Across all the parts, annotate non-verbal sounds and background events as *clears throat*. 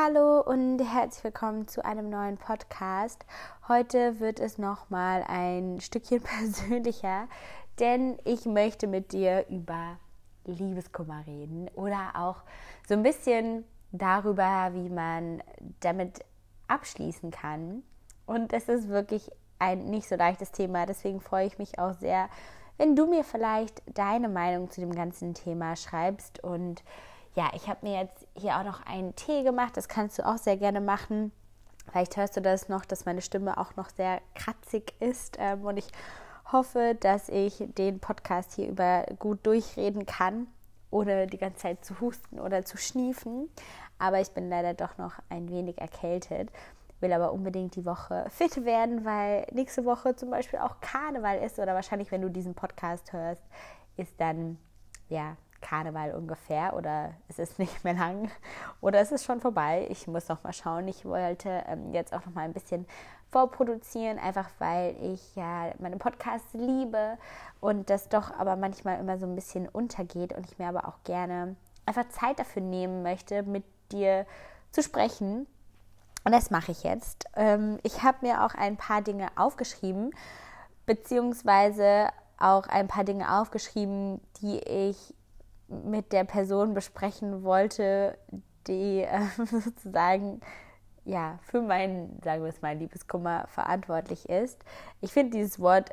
Hallo und herzlich willkommen zu einem neuen Podcast. Heute wird es nochmal ein Stückchen *laughs* persönlicher, denn ich möchte mit dir über Liebeskummer reden oder auch so ein bisschen darüber, wie man damit abschließen kann. Und es ist wirklich ein nicht so leichtes Thema, deswegen freue ich mich auch sehr, wenn du mir vielleicht deine Meinung zu dem ganzen Thema schreibst und ja, ich habe mir jetzt hier auch noch einen Tee gemacht. Das kannst du auch sehr gerne machen. Vielleicht hörst du das noch, dass meine Stimme auch noch sehr kratzig ist. Ähm, und ich hoffe, dass ich den Podcast hier über gut durchreden kann, ohne die ganze Zeit zu husten oder zu schniefen. Aber ich bin leider doch noch ein wenig erkältet. Will aber unbedingt die Woche fit werden, weil nächste Woche zum Beispiel auch Karneval ist. Oder wahrscheinlich, wenn du diesen Podcast hörst, ist dann ja Karneval ungefähr oder es ist nicht mehr lang *laughs* oder es ist schon vorbei. Ich muss noch mal schauen. Ich wollte ähm, jetzt auch noch mal ein bisschen vorproduzieren, einfach weil ich ja meine Podcasts liebe und das doch aber manchmal immer so ein bisschen untergeht und ich mir aber auch gerne einfach Zeit dafür nehmen möchte, mit dir zu sprechen. Und das mache ich jetzt. Ähm, ich habe mir auch ein paar Dinge aufgeschrieben, beziehungsweise auch ein paar Dinge aufgeschrieben, die ich mit der Person besprechen wollte, die äh, *laughs* sozusagen ja für meinen, sagen wir es mal, Liebeskummer verantwortlich ist. Ich finde dieses Wort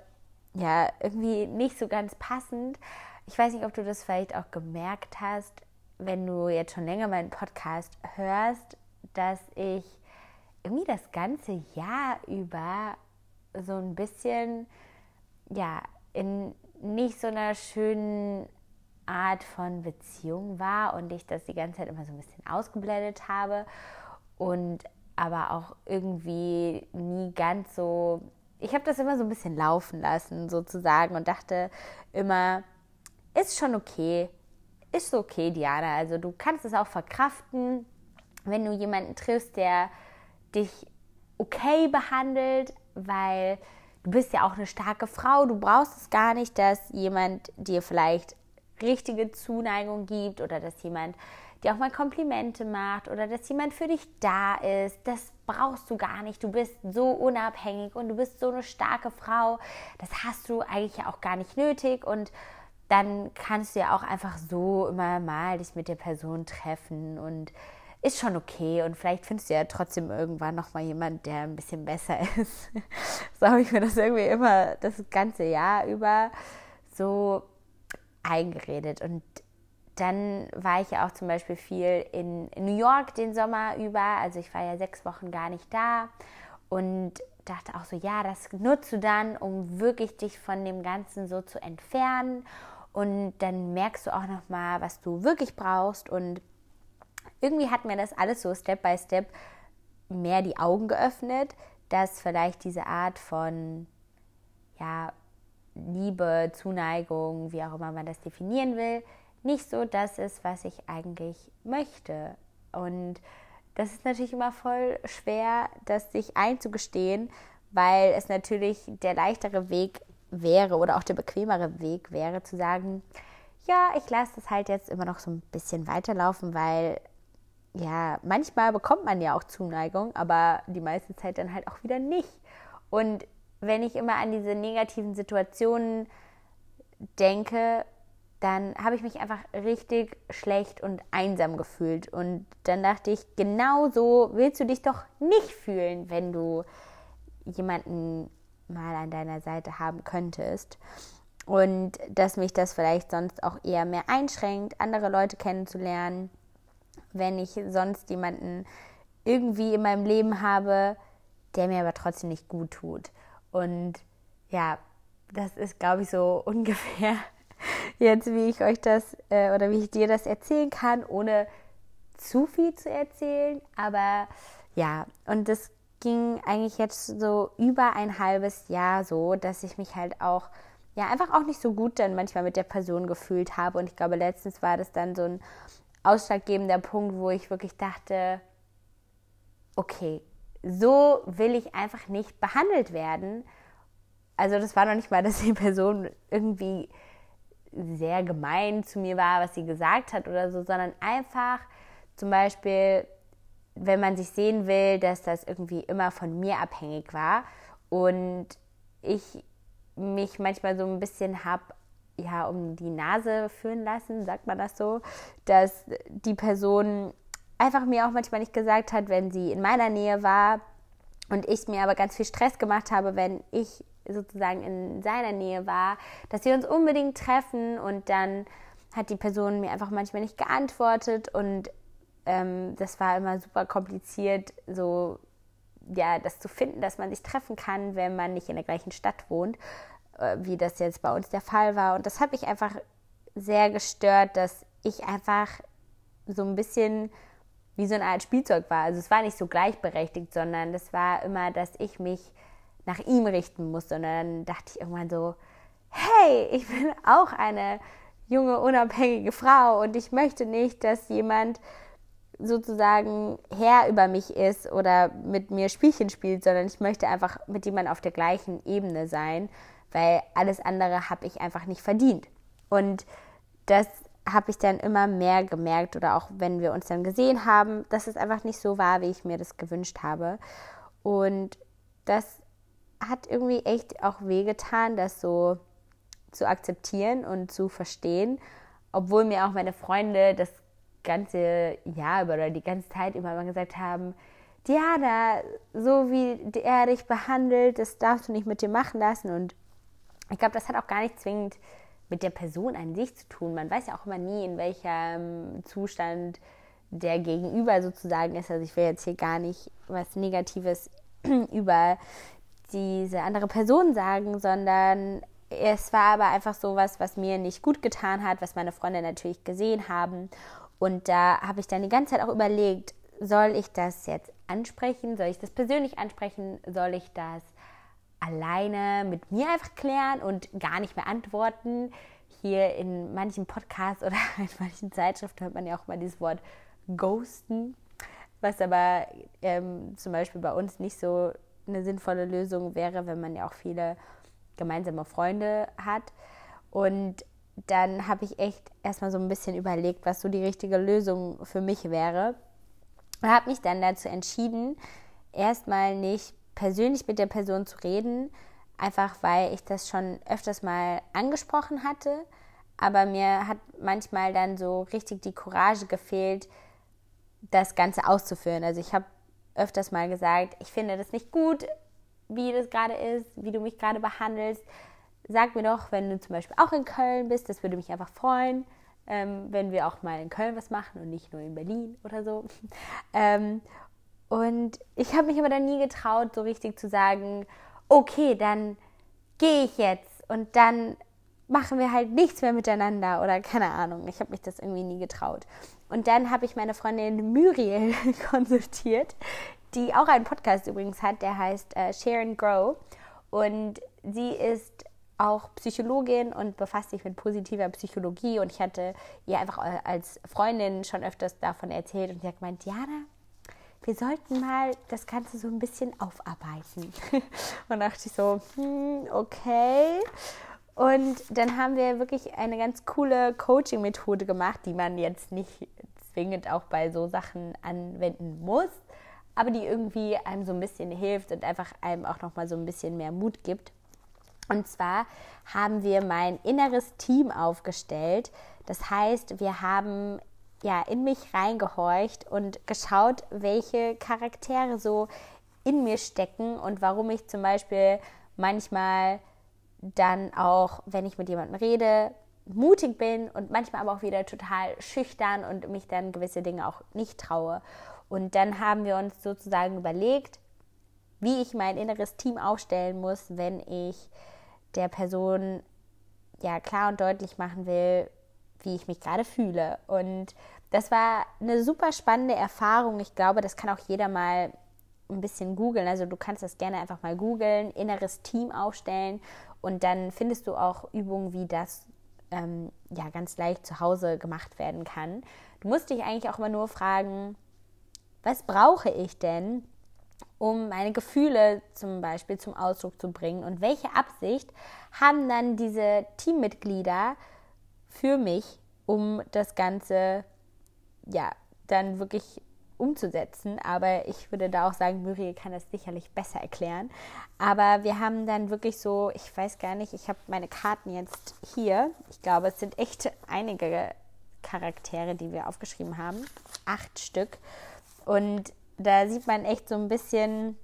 ja irgendwie nicht so ganz passend. Ich weiß nicht, ob du das vielleicht auch gemerkt hast, wenn du jetzt schon länger meinen Podcast hörst, dass ich irgendwie das ganze Jahr über so ein bisschen ja in nicht so einer schönen Art von Beziehung war und ich das die ganze Zeit immer so ein bisschen ausgeblendet habe und aber auch irgendwie nie ganz so. Ich habe das immer so ein bisschen laufen lassen, sozusagen, und dachte immer, ist schon okay, ist okay, Diana. Also du kannst es auch verkraften, wenn du jemanden triffst, der dich okay behandelt, weil du bist ja auch eine starke Frau. Du brauchst es gar nicht, dass jemand dir vielleicht richtige Zuneigung gibt oder dass jemand dir auch mal Komplimente macht oder dass jemand für dich da ist. Das brauchst du gar nicht. Du bist so unabhängig und du bist so eine starke Frau. Das hast du eigentlich ja auch gar nicht nötig und dann kannst du ja auch einfach so immer mal dich mit der Person treffen und ist schon okay und vielleicht findest du ja trotzdem irgendwann noch mal jemand, der ein bisschen besser *laughs* ist. so habe ich mir das irgendwie immer das ganze Jahr über so eingeredet. Und dann war ich ja auch zum Beispiel viel in New York den Sommer über. Also ich war ja sechs Wochen gar nicht da und dachte auch so, ja, das nutzt du dann, um wirklich dich von dem Ganzen so zu entfernen. Und dann merkst du auch noch mal, was du wirklich brauchst. Und irgendwie hat mir das alles so Step by Step mehr die Augen geöffnet, dass vielleicht diese Art von ja, Liebe, Zuneigung, wie auch immer man das definieren will, nicht so das ist, was ich eigentlich möchte. Und das ist natürlich immer voll schwer, das sich einzugestehen, weil es natürlich der leichtere Weg wäre oder auch der bequemere Weg wäre, zu sagen, ja, ich lasse das halt jetzt immer noch so ein bisschen weiterlaufen, weil ja, manchmal bekommt man ja auch Zuneigung, aber die meiste Zeit dann halt auch wieder nicht. Und wenn ich immer an diese negativen Situationen denke, dann habe ich mich einfach richtig schlecht und einsam gefühlt. Und dann dachte ich, genau so willst du dich doch nicht fühlen, wenn du jemanden mal an deiner Seite haben könntest. Und dass mich das vielleicht sonst auch eher mehr einschränkt, andere Leute kennenzulernen, wenn ich sonst jemanden irgendwie in meinem Leben habe, der mir aber trotzdem nicht gut tut. Und ja, das ist, glaube ich, so *laughs* ungefähr jetzt, wie ich euch das äh, oder wie ich dir das erzählen kann, ohne zu viel zu erzählen. Aber ja, und das ging eigentlich jetzt so über ein halbes Jahr so, dass ich mich halt auch ja einfach auch nicht so gut dann manchmal mit der Person gefühlt habe. Und ich glaube, letztens war das dann so ein ausschlaggebender Punkt, wo ich wirklich dachte, okay, so will ich einfach nicht behandelt werden. Also das war noch nicht mal, *laughs* dass die Person irgendwie sehr gemein zu mir war, was sie gesagt hat oder so, sondern einfach zum Beispiel, wenn man sich sehen will, dass das irgendwie immer von mir abhängig war und ich mich manchmal so ein bisschen habe ja um die Nase führen lassen, sagt man das so, dass die Person einfach mir auch manchmal nicht gesagt hat, wenn sie in meiner Nähe war und ich mir aber ganz viel Stress gemacht habe, wenn ich sozusagen in seiner Nähe war, dass wir uns unbedingt treffen und dann hat die Person mir einfach manchmal nicht geantwortet und ähm, das war immer super kompliziert, so ja, das zu finden, dass man sich treffen kann, wenn man nicht in der gleichen Stadt wohnt, äh, wie das jetzt bei uns der Fall war. Und das hat mich einfach sehr gestört, dass ich einfach so ein bisschen wie so eine Art Spielzeug war. Also es war nicht so gleichberechtigt, sondern das war immer, dass ich mich nach ihm richten musste. Und dann dachte ich irgendwann so, hey, ich bin auch eine junge, unabhängige Frau und ich möchte nicht, dass jemand sozusagen Herr über mich ist oder mit mir Spielchen spielt, sondern ich möchte einfach mit jemandem auf der gleichen Ebene sein, weil alles andere habe ich einfach nicht verdient. Und das habe ich dann immer mehr gemerkt oder auch wenn wir uns dann gesehen haben, dass es einfach nicht so war, wie ich mir das gewünscht habe. Und das hat irgendwie echt auch wehgetan, das so zu akzeptieren und zu verstehen, obwohl mir auch meine Freunde das ganze Jahr über oder die ganze Zeit immer gesagt haben, Diana, so wie er dich behandelt, das darfst du nicht mit dir machen lassen. Und ich glaube, das hat auch gar nicht zwingend mit der Person an sich zu tun. Man weiß ja auch immer nie, in welchem Zustand der Gegenüber sozusagen ist. Also ich will jetzt hier gar nicht was Negatives *clears throat* über diese andere Person sagen, sondern es war aber einfach so was, was mir nicht gut getan hat, was meine Freunde natürlich gesehen haben. Und da habe ich dann die ganze Zeit auch überlegt, soll ich das jetzt ansprechen? Soll ich das persönlich ansprechen? Soll ich das alleine mit mir einfach klären und gar nicht mehr antworten. Hier in manchen Podcasts oder *laughs* in manchen Zeitschriften hört man ja auch mal dieses Wort ghosten, was aber ähm, zum Beispiel bei uns nicht so eine sinnvolle Lösung wäre, wenn man ja auch viele gemeinsame Freunde hat. Und dann habe ich echt erstmal so ein bisschen überlegt, was so die richtige Lösung für mich wäre. Und habe mich dann dazu entschieden, erstmal nicht persönlich mit der Person zu reden, einfach weil ich das schon öfters mal angesprochen hatte, aber mir hat manchmal dann so richtig die Courage gefehlt, das Ganze auszuführen. Also ich habe öfters mal gesagt, ich finde das nicht gut, wie das gerade ist, wie du mich gerade behandelst. Sag mir doch, wenn du zum Beispiel auch in Köln bist, das würde mich einfach freuen, ähm, wenn wir auch mal in Köln was machen und nicht nur in Berlin oder so. *laughs* Ähm, und ich habe mich aber dann nie getraut, so richtig zu sagen, okay, dann gehe ich jetzt und dann machen wir halt nichts mehr miteinander oder keine Ahnung. Ich habe mich das irgendwie nie getraut. Und dann habe ich meine Freundin Muriel *laughs* konsultiert, die auch einen Podcast übrigens hat, der heißt äh, Share and Grow. Und sie ist auch Psychologin und befasst sich mit positiver Psychologie. Und ich hatte ihr einfach als Freundin schon öfters davon erzählt und sie hat gemeint, Diana, wir sollten mal das Ganze so ein bisschen aufarbeiten. *laughs* und dachte ich so, hm, okay. Und dann haben wir wirklich eine ganz coole Coaching-Methode gemacht, die man jetzt nicht zwingend auch bei so Sachen anwenden muss, aber die irgendwie einem so ein bisschen hilft und einfach einem auch noch mal so ein bisschen mehr Mut gibt. Und zwar haben wir mein inneres Team aufgestellt. Das heißt, wir haben ja, in mich reingehorcht und geschaut, welche Charaktere so in mir stecken und warum ich zum Beispiel manchmal dann auch, wenn ich mit jemandem rede, mutig bin und manchmal aber auch wieder total schüchtern und mich dann gewisse Dinge auch nicht traue. Und dann haben wir uns sozusagen überlegt, wie ich mein inneres Team aufstellen muss, wenn ich der Person ja klar und deutlich machen will, wie ich mich gerade fühle. Und das war eine super spannende Erfahrung. Ich glaube, das kann auch jeder mal ein bisschen googeln. Also du kannst das gerne einfach mal googeln, inneres Team aufstellen und dann findest du auch Übungen, wie das ähm, ja ganz leicht zu Hause gemacht werden kann. Du musst dich eigentlich auch immer nur fragen, was brauche ich denn, um meine Gefühle zum Beispiel zum Ausdruck zu bringen und welche Absicht haben dann diese Teammitglieder für mich, um das Ganze ja dann wirklich umzusetzen. Aber ich würde da auch sagen, Muriel kann das sicherlich besser erklären. Aber wir haben dann wirklich so, ich weiß gar nicht, ich habe meine Karten jetzt hier. Ich glaube, es sind echt einige Charaktere, die wir aufgeschrieben haben. Acht Stück. Und da sieht man echt so ein bisschen,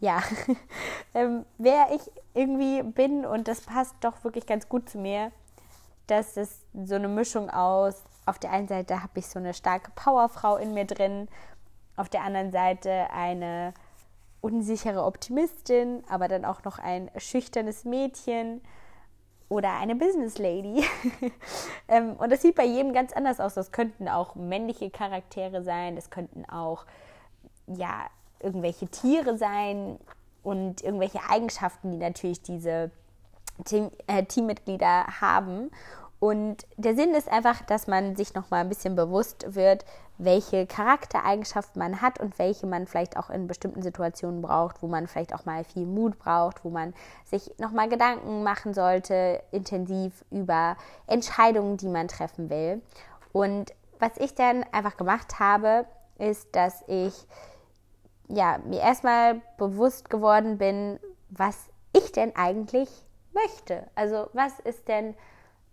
ja, *laughs* ähm, wer ich irgendwie bin. Und das passt doch wirklich ganz gut zu mir. Das ist so eine Mischung aus, auf der einen Seite habe ich so eine starke Powerfrau in mir drin, auf der anderen Seite eine unsichere Optimistin, aber dann auch noch ein schüchternes Mädchen oder eine Business Lady. *laughs* ähm, und das sieht bei jedem ganz anders aus. Das könnten auch männliche Charaktere sein, das könnten auch ja irgendwelche Tiere sein und irgendwelche Eigenschaften, die natürlich diese Team, äh, Teammitglieder haben. Und der Sinn ist einfach, dass man sich noch mal ein bisschen bewusst wird, welche Charaktereigenschaften man hat und welche man vielleicht auch in bestimmten Situationen braucht, wo man vielleicht auch mal viel Mut braucht, wo man sich noch mal Gedanken machen sollte, intensiv über Entscheidungen, die man treffen will. Und was ich dann einfach gemacht habe, ist, dass ich ja, mir erstmal bewusst geworden bin, was ich denn eigentlich möchte. Also was ist denn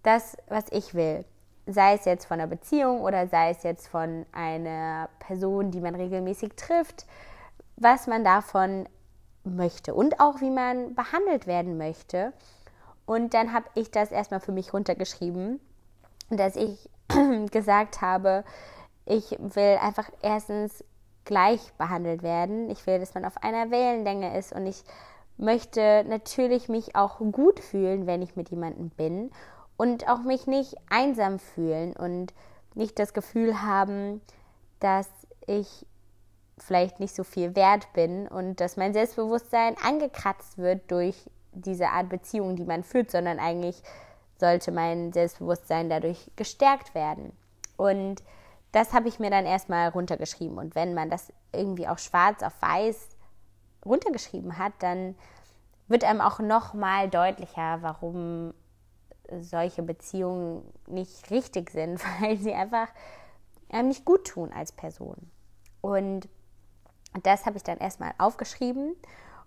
das, was ich will. Sei es jetzt von einer Beziehung oder sei es jetzt von einer Person, die man regelmäßig trifft, was man davon möchte und auch wie man behandelt werden möchte. Und dann habe ich das erstmal für mich runtergeschrieben, dass ich *clears throat* gesagt habe, ich will einfach erstens gleich behandelt werden. Ich will, dass man auf einer Wellenlänge ist und ich möchte natürlich mich auch gut fühlen, wenn ich mit jemandem bin und auch mich nicht einsam fühlen und nicht das Gefühl haben, dass ich vielleicht nicht so viel wert bin und dass mein Selbstbewusstsein angekratzt wird durch diese Art Beziehung, die man führt, sondern eigentlich sollte mein Selbstbewusstsein dadurch gestärkt werden. Und das habe ich mir dann erstmal runtergeschrieben. Und wenn man das irgendwie auch schwarz auf weiß runtergeschrieben hat, dann wird einem auch noch mal deutlicher, warum solche Beziehungen nicht richtig sind, *laughs* weil sie einfach einem nicht gut tun als Person. Und das habe ich dann erstmal aufgeschrieben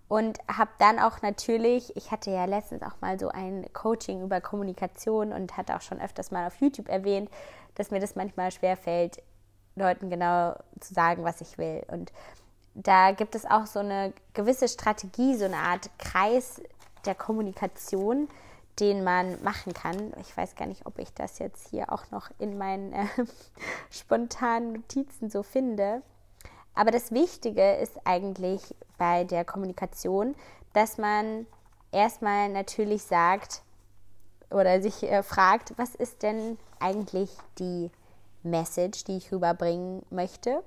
und habe dann auch natürlich, ich hatte ja letztens auch mal so ein Coaching über Kommunikation und hatte auch schon öfters mal auf YouTube erwähnt, dass mir das manchmal schwerfällt, Leuten genau zu sagen, was ich will. Und da gibt es auch so eine gewisse Strategie, so eine Art Kreis der Kommunikation, den man machen kann. Ich weiß gar nicht, ob ich das jetzt hier auch noch in meinen äh, *laughs* spontanen Notizen so finde. Aber das Wichtige ist eigentlich bei der Kommunikation, dass man erstmal natürlich sagt oder sich äh, fragt, was ist denn eigentlich die Message, die ich rüberbringen möchte?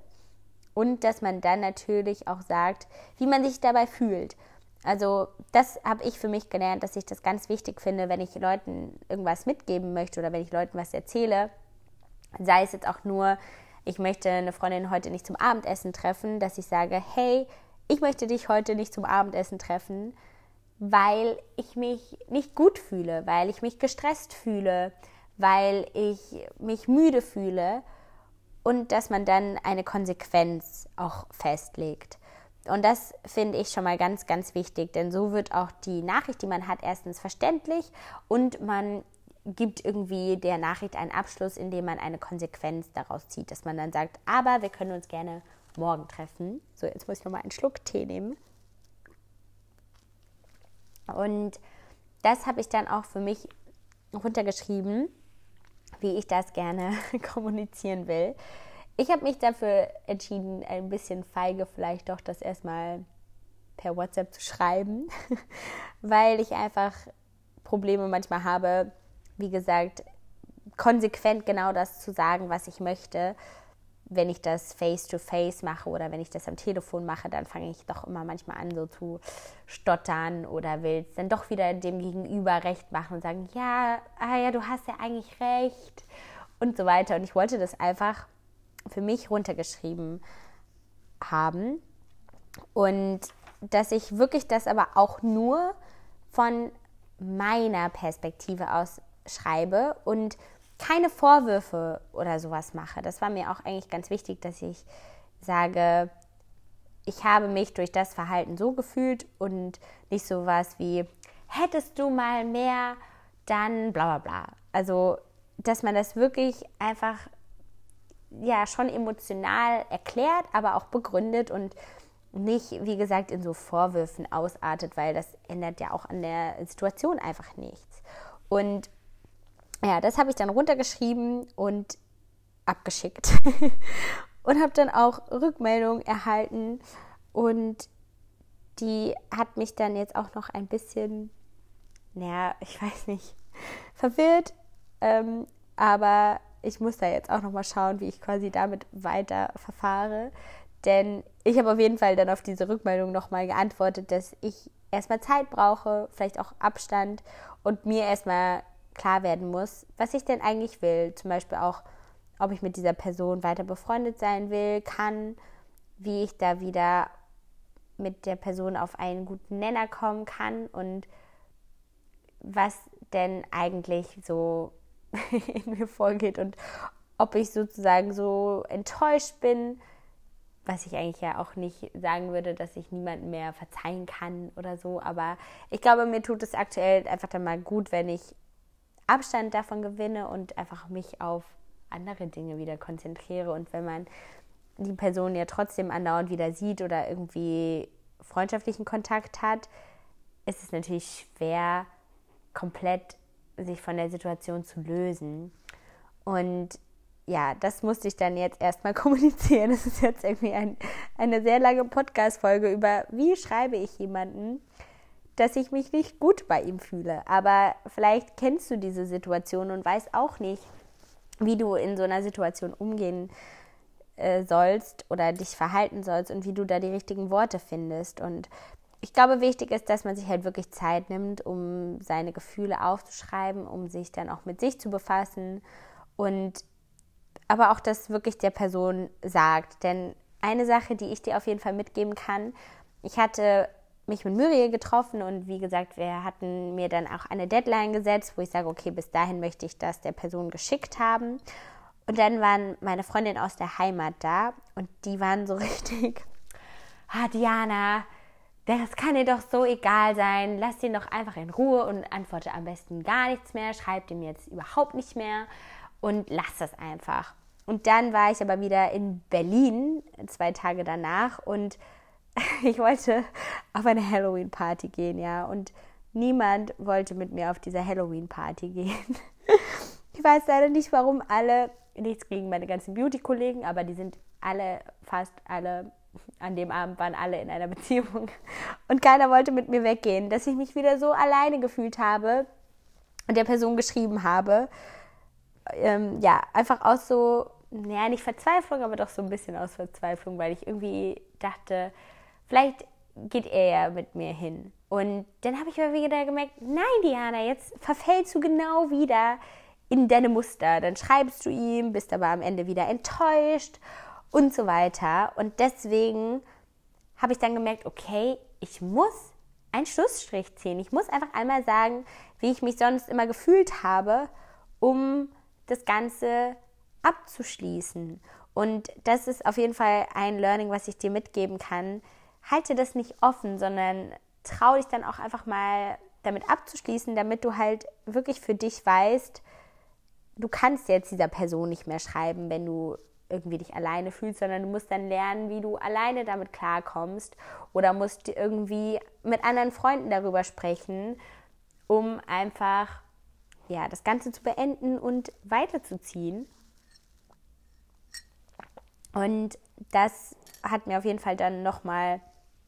Und dass man dann natürlich auch sagt, wie man sich dabei fühlt. Also das habe ich für mich gelernt, dass ich das ganz wichtig finde, wenn ich Leuten irgendwas mitgeben möchte oder wenn ich Leuten was erzähle, sei es jetzt auch nur, ich möchte eine Freundin heute nicht zum Abendessen treffen, dass ich sage, hey, ich möchte dich heute nicht zum Abendessen treffen, weil ich mich nicht gut fühle, weil ich mich gestresst fühle, weil ich mich müde fühle und dass man dann eine Konsequenz auch festlegt. Und das finde ich schon mal ganz, ganz wichtig, denn so wird auch die Nachricht, die man hat, erstens verständlich und man gibt irgendwie der Nachricht einen Abschluss, indem man eine Konsequenz daraus zieht, dass man dann sagt, aber wir können uns gerne morgen treffen. So, jetzt muss ich nochmal einen Schluck Tee nehmen. Und das habe ich dann auch für mich runtergeschrieben, wie ich das gerne *laughs* kommunizieren will. Ich habe mich dafür entschieden, ein bisschen feige vielleicht doch das erstmal per WhatsApp zu schreiben, *laughs* weil ich einfach Probleme manchmal habe, wie gesagt, konsequent genau das zu sagen, was ich möchte. Wenn ich das face-to-face -face mache oder wenn ich das am Telefon mache, dann fange ich doch immer manchmal an, so zu stottern oder will es dann doch wieder dem Gegenüber recht machen und sagen, ja, ah ja, du hast ja eigentlich recht und so weiter. Und ich wollte das einfach für mich runtergeschrieben haben. Und dass ich wirklich das aber auch nur von meiner Perspektive aus schreibe und keine Vorwürfe oder sowas mache. Das war mir auch eigentlich ganz wichtig, dass ich sage, ich habe mich durch das Verhalten so gefühlt und nicht so was wie, hättest du mal mehr, dann bla bla bla. Also, dass man das wirklich einfach ja schon emotional erklärt, aber auch begründet und nicht, wie gesagt, in so Vorwürfen ausartet, weil das ändert ja auch an der Situation einfach nichts. Und ja, das habe ich dann runtergeschrieben und abgeschickt. *laughs* und habe dann auch Rückmeldung erhalten und die hat mich dann jetzt auch noch ein bisschen, naja, ich weiß nicht, verwirrt, ähm, aber ich muss da jetzt auch noch mal schauen, wie ich quasi damit weiter verfahre, denn ich habe auf jeden Fall dann auf diese Rückmeldung noch mal geantwortet, dass ich erstmal Zeit brauche, vielleicht auch Abstand und mir erstmal klar werden muss, was ich denn eigentlich will. Zum Beispiel auch, ob ich mit dieser Person weiter befreundet sein will, kann, wie ich da wieder mit der Person auf einen guten Nenner kommen kann und was denn eigentlich so *laughs* in mir vorgeht und ob ich sozusagen so enttäuscht bin, was ich eigentlich ja auch nicht sagen würde, dass ich niemanden mehr verzeihen kann oder so. Aber ich glaube, mir tut es aktuell einfach dann mal gut, wenn ich Abstand davon gewinne und einfach mich auf andere Dinge wieder konzentriere. Und wenn man die Person ja trotzdem andauernd wieder sieht oder irgendwie freundschaftlichen Kontakt hat, ist es natürlich schwer, komplett sich von der Situation zu lösen. Und ja, das musste ich dann jetzt erstmal *laughs* kommunizieren. Das ist jetzt irgendwie ein, eine sehr lange Podcast-Folge über, wie schreibe ich jemanden, dass ich mich nicht gut bei ihm fühle. Aber vielleicht kennst du diese Situation und weißt auch nicht, wie du in so einer Situation umgehen äh, sollst oder dich verhalten sollst und wie du da die richtigen Worte findest. Und ich glaube, wichtig ist, dass man sich halt wirklich Zeit nimmt, um seine Gefühle aufzuschreiben, um sich dann auch mit sich zu befassen und aber auch das wirklich der Person sagt. Denn eine Sache, die ich dir auf jeden Fall mitgeben kann, ich hatte mich mit Muriel getroffen und wie gesagt, wir hatten mir dann auch eine Deadline gesetzt, wo ich sage, okay, bis dahin möchte ich das der Person geschickt haben. Und dann waren meine Freundinnen aus der Heimat da und die waren so *laughs* richtig, ah, Diana, das kann dir doch so egal sein, lass ihn doch einfach in Ruhe und antworte am besten gar nichts mehr, schreib dem jetzt überhaupt nicht mehr und lass das einfach. Und dann war ich aber wieder in Berlin, zwei Tage danach und *laughs* ich wollte auf eine Halloween-Party gehen, ja. Und niemand wollte mit mir auf diese Halloween-Party gehen. *laughs* Ich weiß leider nicht, warum alle, nichts gegen meine ganzen Beauty-Kollegen, aber die sind alle, fast alle, an dem Abend waren alle in einer *laughs* Beziehung. Und keiner wollte mit mir weggehen, dass ich mich wieder so alleine gefühlt habe und der Person geschrieben habe. Ähm, ja, einfach aus so, naja, nicht Verzweiflung, aber doch so ein bisschen aus Verzweiflung, weil ich irgendwie dachte, vielleicht geht er ja mit mir hin. Und dann habe ich aber wieder gemerkt, nein, Diana, jetzt verfällst du genau wieder in deine Muster. Dann schreibst du ihm, bist aber am Ende wieder enttäuscht und so weiter. Und deswegen habe ich dann gemerkt, okay, ich muss einen Schlussstrich ziehen. Ich muss einfach einmal sagen, wie ich mich sonst immer gefühlt habe, um das Ganze abzuschließen. Und das ist auf jeden Fall ein Learning, was ich dir mitgeben kann, halte das nicht offen, sondern trau dich dann auch einfach mal damit abzuschließen, damit du halt wirklich für dich weißt, du kannst jetzt dieser Person nicht mehr schreiben, wenn du irgendwie dich alleine fühlst, sondern du musst dann lernen, wie du alleine damit klarkommst oder musst irgendwie mit anderen Freunden darüber sprechen, um einfach ja, das Ganze zu beenden und weiterzuziehen. Und das hat mir auf jeden Fall dann nochmal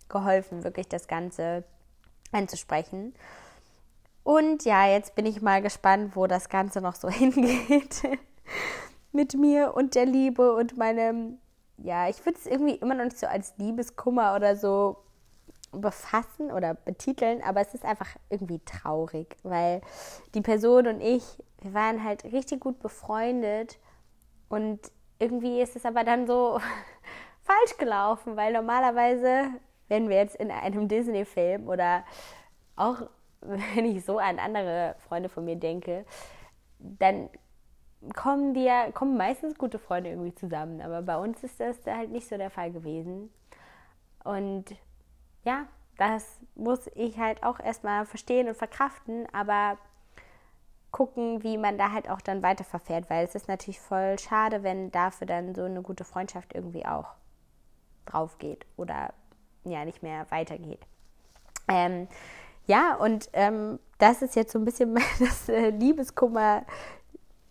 geholfen, wirklich das Ganze anzusprechen. Und ja, jetzt bin ich mal gespannt, wo das Ganze noch so *laughs* hingeht mit mir und der Liebe und meinem, ja, ich würde es irgendwie immer noch nicht so als Liebeskummer oder so befassen oder betiteln, aber es ist einfach irgendwie traurig, weil die Person und ich, wir waren halt richtig gut befreundet und irgendwie ist es aber dann so *laughs* falsch gelaufen, weil normalerweise wenn wir jetzt in einem Disney-Film oder auch *laughs* wenn ich so an andere Freunde von mir denke, dann kommen dir, kommen meistens gute Freunde irgendwie zusammen. Aber bei uns ist das halt nicht so der Fall gewesen. Und ja, das muss ich halt auch erstmal verstehen und verkraften, aber gucken, wie man da halt auch dann weiter verfährt, weil es ist natürlich voll schade, wenn dafür dann so eine gute Freundschaft irgendwie auch drauf geht oder ja nicht mehr weitergeht. Ähm, ja, und ähm, das ist jetzt so ein bisschen *laughs* das äh,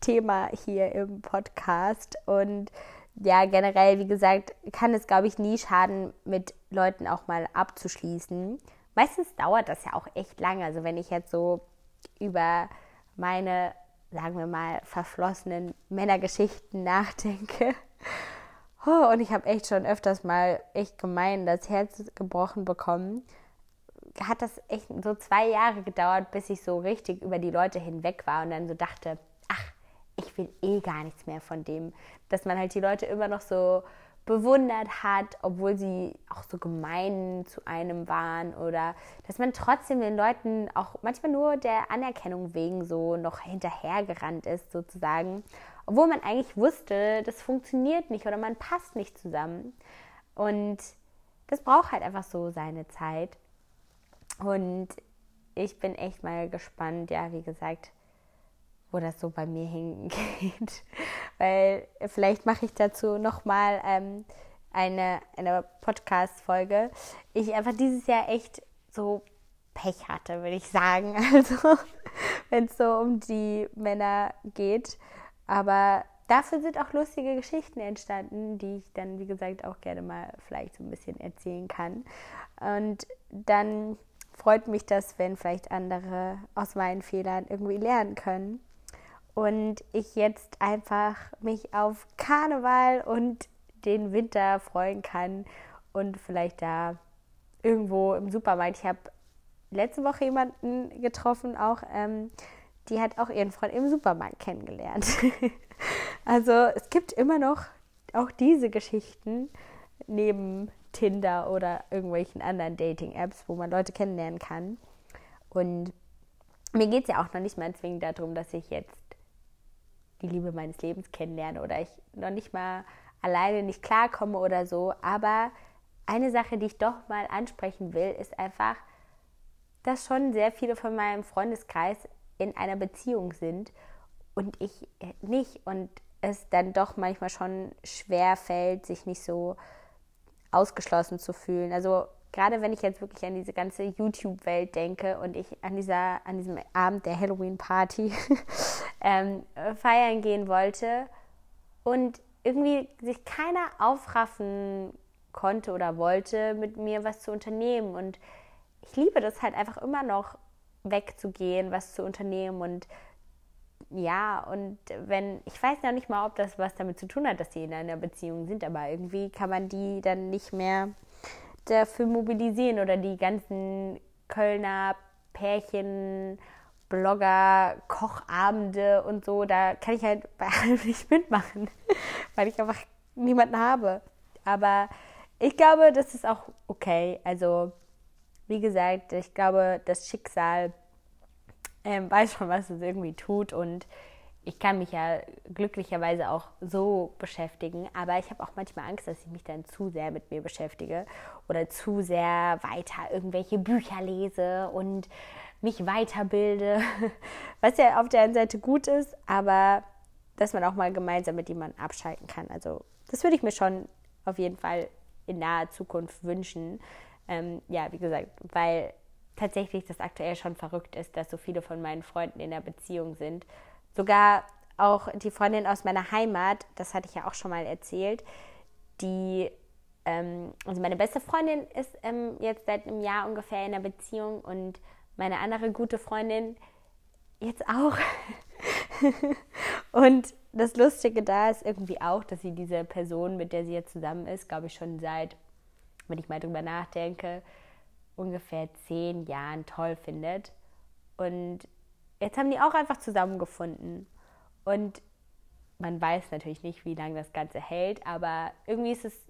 Liebeskummer-Thema hier im Podcast. Und ja, generell, wie gesagt, kann es, glaube ich, nie schaden, mit Leuten auch mal abzuschließen. Meistens dauert das ja auch echt lange. Also wenn ich jetzt so über meine, sagen wir mal, verflossenen Männergeschichten nachdenke. *laughs* Oh, und ich habe echt schon öfters mal echt gemein das Herz gebrochen bekommen. Hat das echt so zwei Jahre gedauert, bis ich so richtig über die Leute hinweg war und dann so dachte, ach, ich will eh gar nichts mehr von dem. Dass man halt die Leute immer noch so bewundert hat, obwohl sie auch so gemein zu einem waren oder dass man trotzdem den Leuten auch manchmal nur der Anerkennung wegen so noch hinterhergerannt ist sozusagen, obwohl man eigentlich wusste, das funktioniert nicht oder man passt nicht zusammen. Und das braucht halt einfach so seine Zeit. Und ich bin echt mal gespannt, ja, wie gesagt, wo das so bei mir hingeht. *laughs* Weil vielleicht mache ich dazu nochmal ähm, eine, eine Podcast-Folge. Ich einfach dieses Jahr echt so Pech hatte, würde ich sagen. *laughs* Also, wenn es so um die Männer geht. Aber dafür sind auch lustige Geschichten entstanden, die ich dann, wie gesagt, auch gerne mal vielleicht so ein bisschen erzählen kann. Und dann freut mich das, wenn vielleicht andere aus meinen Fehlern irgendwie lernen können und ich jetzt einfach mich auf Karneval und den Winter freuen kann und vielleicht da irgendwo im Supermarkt. Ich habe letzte Woche jemanden getroffen, auch ähm, die hat auch ihren Freund im Supermarkt kennengelernt. *laughs* also es gibt immer noch auch diese Geschichten neben Tinder oder irgendwelchen anderen Dating-Apps, wo man Leute kennenlernen kann. Und mir geht es ja auch noch nicht mal zwingend darum, dass ich jetzt die Liebe meines Lebens kennenlerne oder ich noch nicht mal alleine nicht klarkomme oder so. Aber eine Sache, die ich doch mal ansprechen will, ist einfach, dass schon sehr viele von meinem Freundeskreis in einer Beziehung sind und ich nicht und es dann doch manchmal schon schwer fällt, sich nicht so ausgeschlossen zu fühlen. Also gerade wenn ich jetzt wirklich an diese ganze YouTube-Welt denke und ich an, dieser, an diesem Abend der Halloween-Party *laughs* ähm, feiern gehen wollte und irgendwie sich keiner aufraffen konnte oder wollte, mit mir was zu unternehmen. Und ich liebe das halt einfach immer noch wegzugehen, was zu unternehmen und ja, und wenn, ich weiß noch nicht mal, ob das was damit zu tun hat, dass sie in einer Beziehung sind, aber irgendwie kann man die dann nicht mehr dafür mobilisieren oder die ganzen Kölner Pärchen, Blogger, Kochabende und so, da kann ich halt bei allem *laughs* nicht mitmachen, weil ich einfach niemanden habe. Aber ich glaube, das ist auch okay. Also, wie gesagt, ich glaube, das Schicksal ähm, weiß schon, was es irgendwie tut und ich kann mich ja glücklicherweise auch so beschäftigen, aber ich habe auch manchmal Angst, dass ich mich dann zu sehr mit mir beschäftige oder zu sehr weiter irgendwelche Bücher lese und mich weiterbilde, *laughs* was ja auf der einen Seite gut ist, aber dass man auch mal gemeinsam mit jemandem abschalten kann. Also das würde ich mir schon auf jeden Fall in naher Zukunft wünschen. Ähm, ja, wie gesagt, weil tatsächlich das aktuell schon verrückt ist, dass so viele von meinen Freunden in der Beziehung sind Sogar auch die Freundin aus meiner Heimat, das hatte ich ja auch schon mal erzählt, die, ähm, also meine beste Freundin ist ähm, jetzt seit einem Jahr ungefähr in einer Beziehung und meine andere gute Freundin jetzt auch. *laughs* und das Lustige da ist irgendwie auch, dass sie diese Person, mit der sie jetzt zusammen ist, glaube ich schon seit, wenn ich mal drüber nachdenke, ungefähr zehn Jahren toll findet. Und jetzt haben die auch einfach zusammengefunden. Und man weiß natürlich nicht, wie lange das Ganze hält, aber irgendwie ist es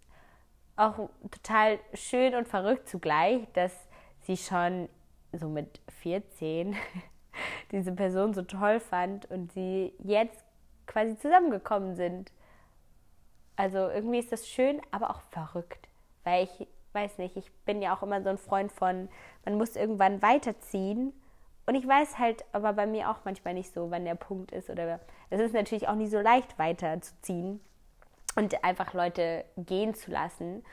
auch total schön und verrückt zugleich, dass sie schon so mit 14 *laughs* diese Person so toll fand und sie jetzt quasi zusammengekommen sind. Also irgendwie ist das schön, aber auch verrückt, weil ich weiß nicht, ich bin ja auch immer so ein Freund von, man muss irgendwann weiterziehen. Und ich weiß halt aber bei mir auch manchmal nicht so, wann der Punkt ist. Oder es ist natürlich auch nie so leicht weiterzuziehen und einfach Leute gehen zu lassen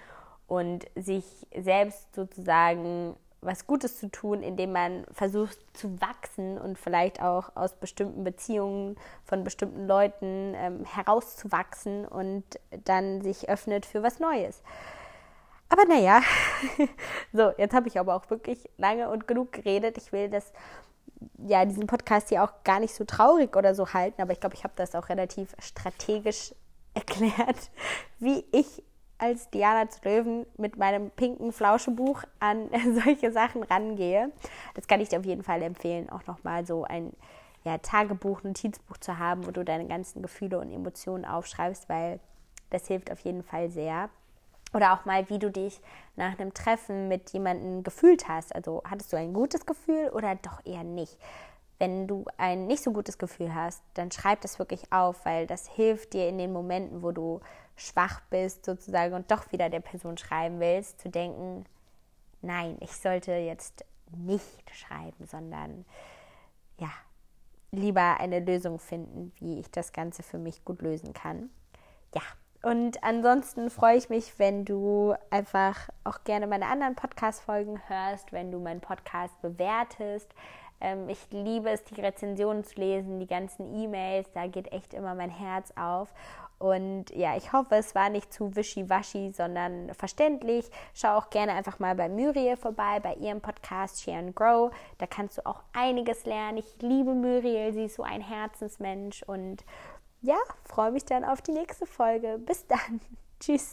und sich selbst sozusagen was Gutes zu tun, indem man versucht zu wachsen und vielleicht auch aus bestimmten Beziehungen von bestimmten Leuten ähm, herauszuwachsen und dann sich öffnet für was Neues. Aber naja, *laughs* so, jetzt habe ich aber auch wirklich lange und genug geredet. Ich will das, ja, diesen Podcast hier auch gar nicht so traurig oder so halten, aber ich glaube, ich habe das auch relativ strategisch *laughs* erklärt, wie ich als Diana zu Löwen mit meinem pinken Flauschebuch an *laughs* solche Sachen rangehe. Das kann ich dir auf jeden Fall empfehlen, auch nochmal so ein ja, Tagebuch, Notizbuch zu haben, wo du deine ganzen Gefühle und Emotionen aufschreibst, weil das hilft auf jeden Fall sehr. Oder auch mal, wie du dich nach einem Treffen mit jemandem gefühlt hast. Also hattest du ein gutes Gefühl oder doch eher nicht? Wenn du ein nicht so gutes Gefühl hast, dann schreib das wirklich auf, weil das hilft dir in den Momenten, wo du schwach bist sozusagen und doch wieder der Person schreiben willst, zu denken, nein, ich sollte jetzt nicht schreiben, sondern ja, lieber eine Lösung finden, wie ich das Ganze für mich gut lösen kann. Ja, und ansonsten freue ich mich, wenn du einfach auch gerne meine anderen Podcast-Folgen hörst, wenn du meinen Podcast bewertest. Ähm, ich liebe es, die Rezensionen zu lesen, die ganzen E-Mails, da geht echt immer mein Herz auf. Und ja, ich hoffe, es war nicht zu wischiwaschi, sondern verständlich. Schau auch gerne einfach mal bei Muriel vorbei, bei ihrem Podcast Share and Grow. Da kannst du auch einiges lernen. Ich liebe Muriel, sie ist so ein Herzensmensch und ja, freue mich dann auf die nächste Folge. Bis dann. *laughs* Tschüss.